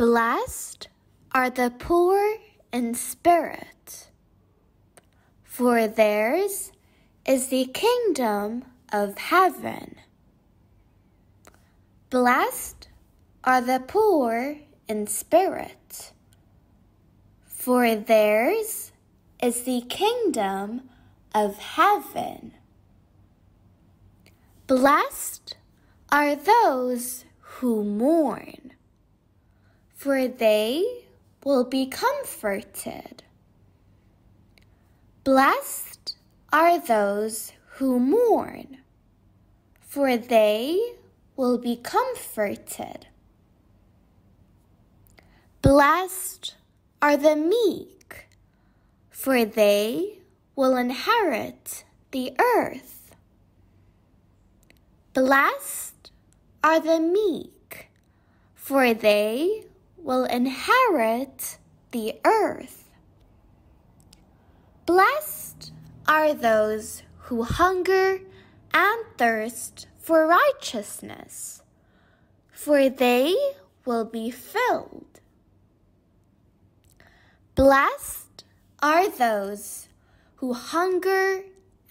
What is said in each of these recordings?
Blessed are the poor in spirit, for theirs is the kingdom of heaven. Blessed are the poor in spirit, for theirs is the kingdom of heaven. Blessed are those who mourn, for they will be comforted. Blessed are those who mourn, for they will be comforted. Blessed are the meek, for they will inherit the earth. Blessed are the meek, for they will inherit the earth. Blessed are those who hunger and thirst for righteousness, for they will be filled. Blessed are those who hunger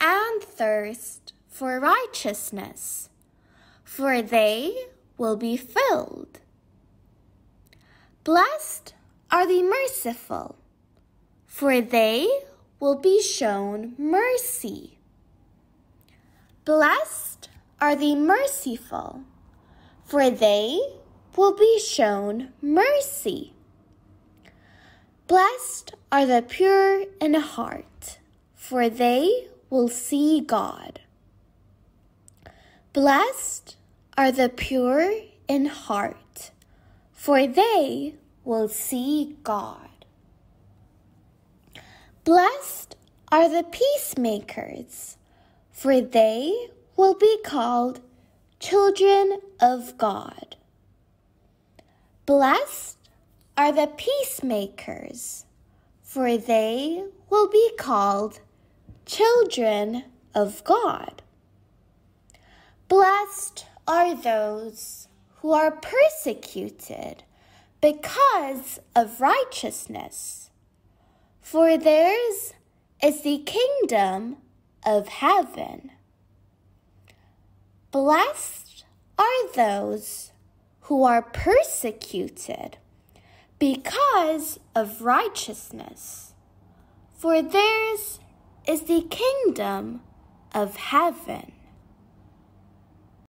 and thirst for righteousness, for they will be filled. Blessed are the merciful, for they will be shown mercy. Blessed are the merciful, for they will be shown mercy. Blessed are the pure in heart, for they will see God. Blessed are the pure in heart, for they will see God. Blessed are the peacemakers, for they will be called children of God. Blessed are the peacemakers, for they will be called children of God. Blessed are those who are persecuted because of righteousness, for theirs is the kingdom of heaven. Blessed are those who are persecuted because of righteousness, for theirs is the kingdom of heaven.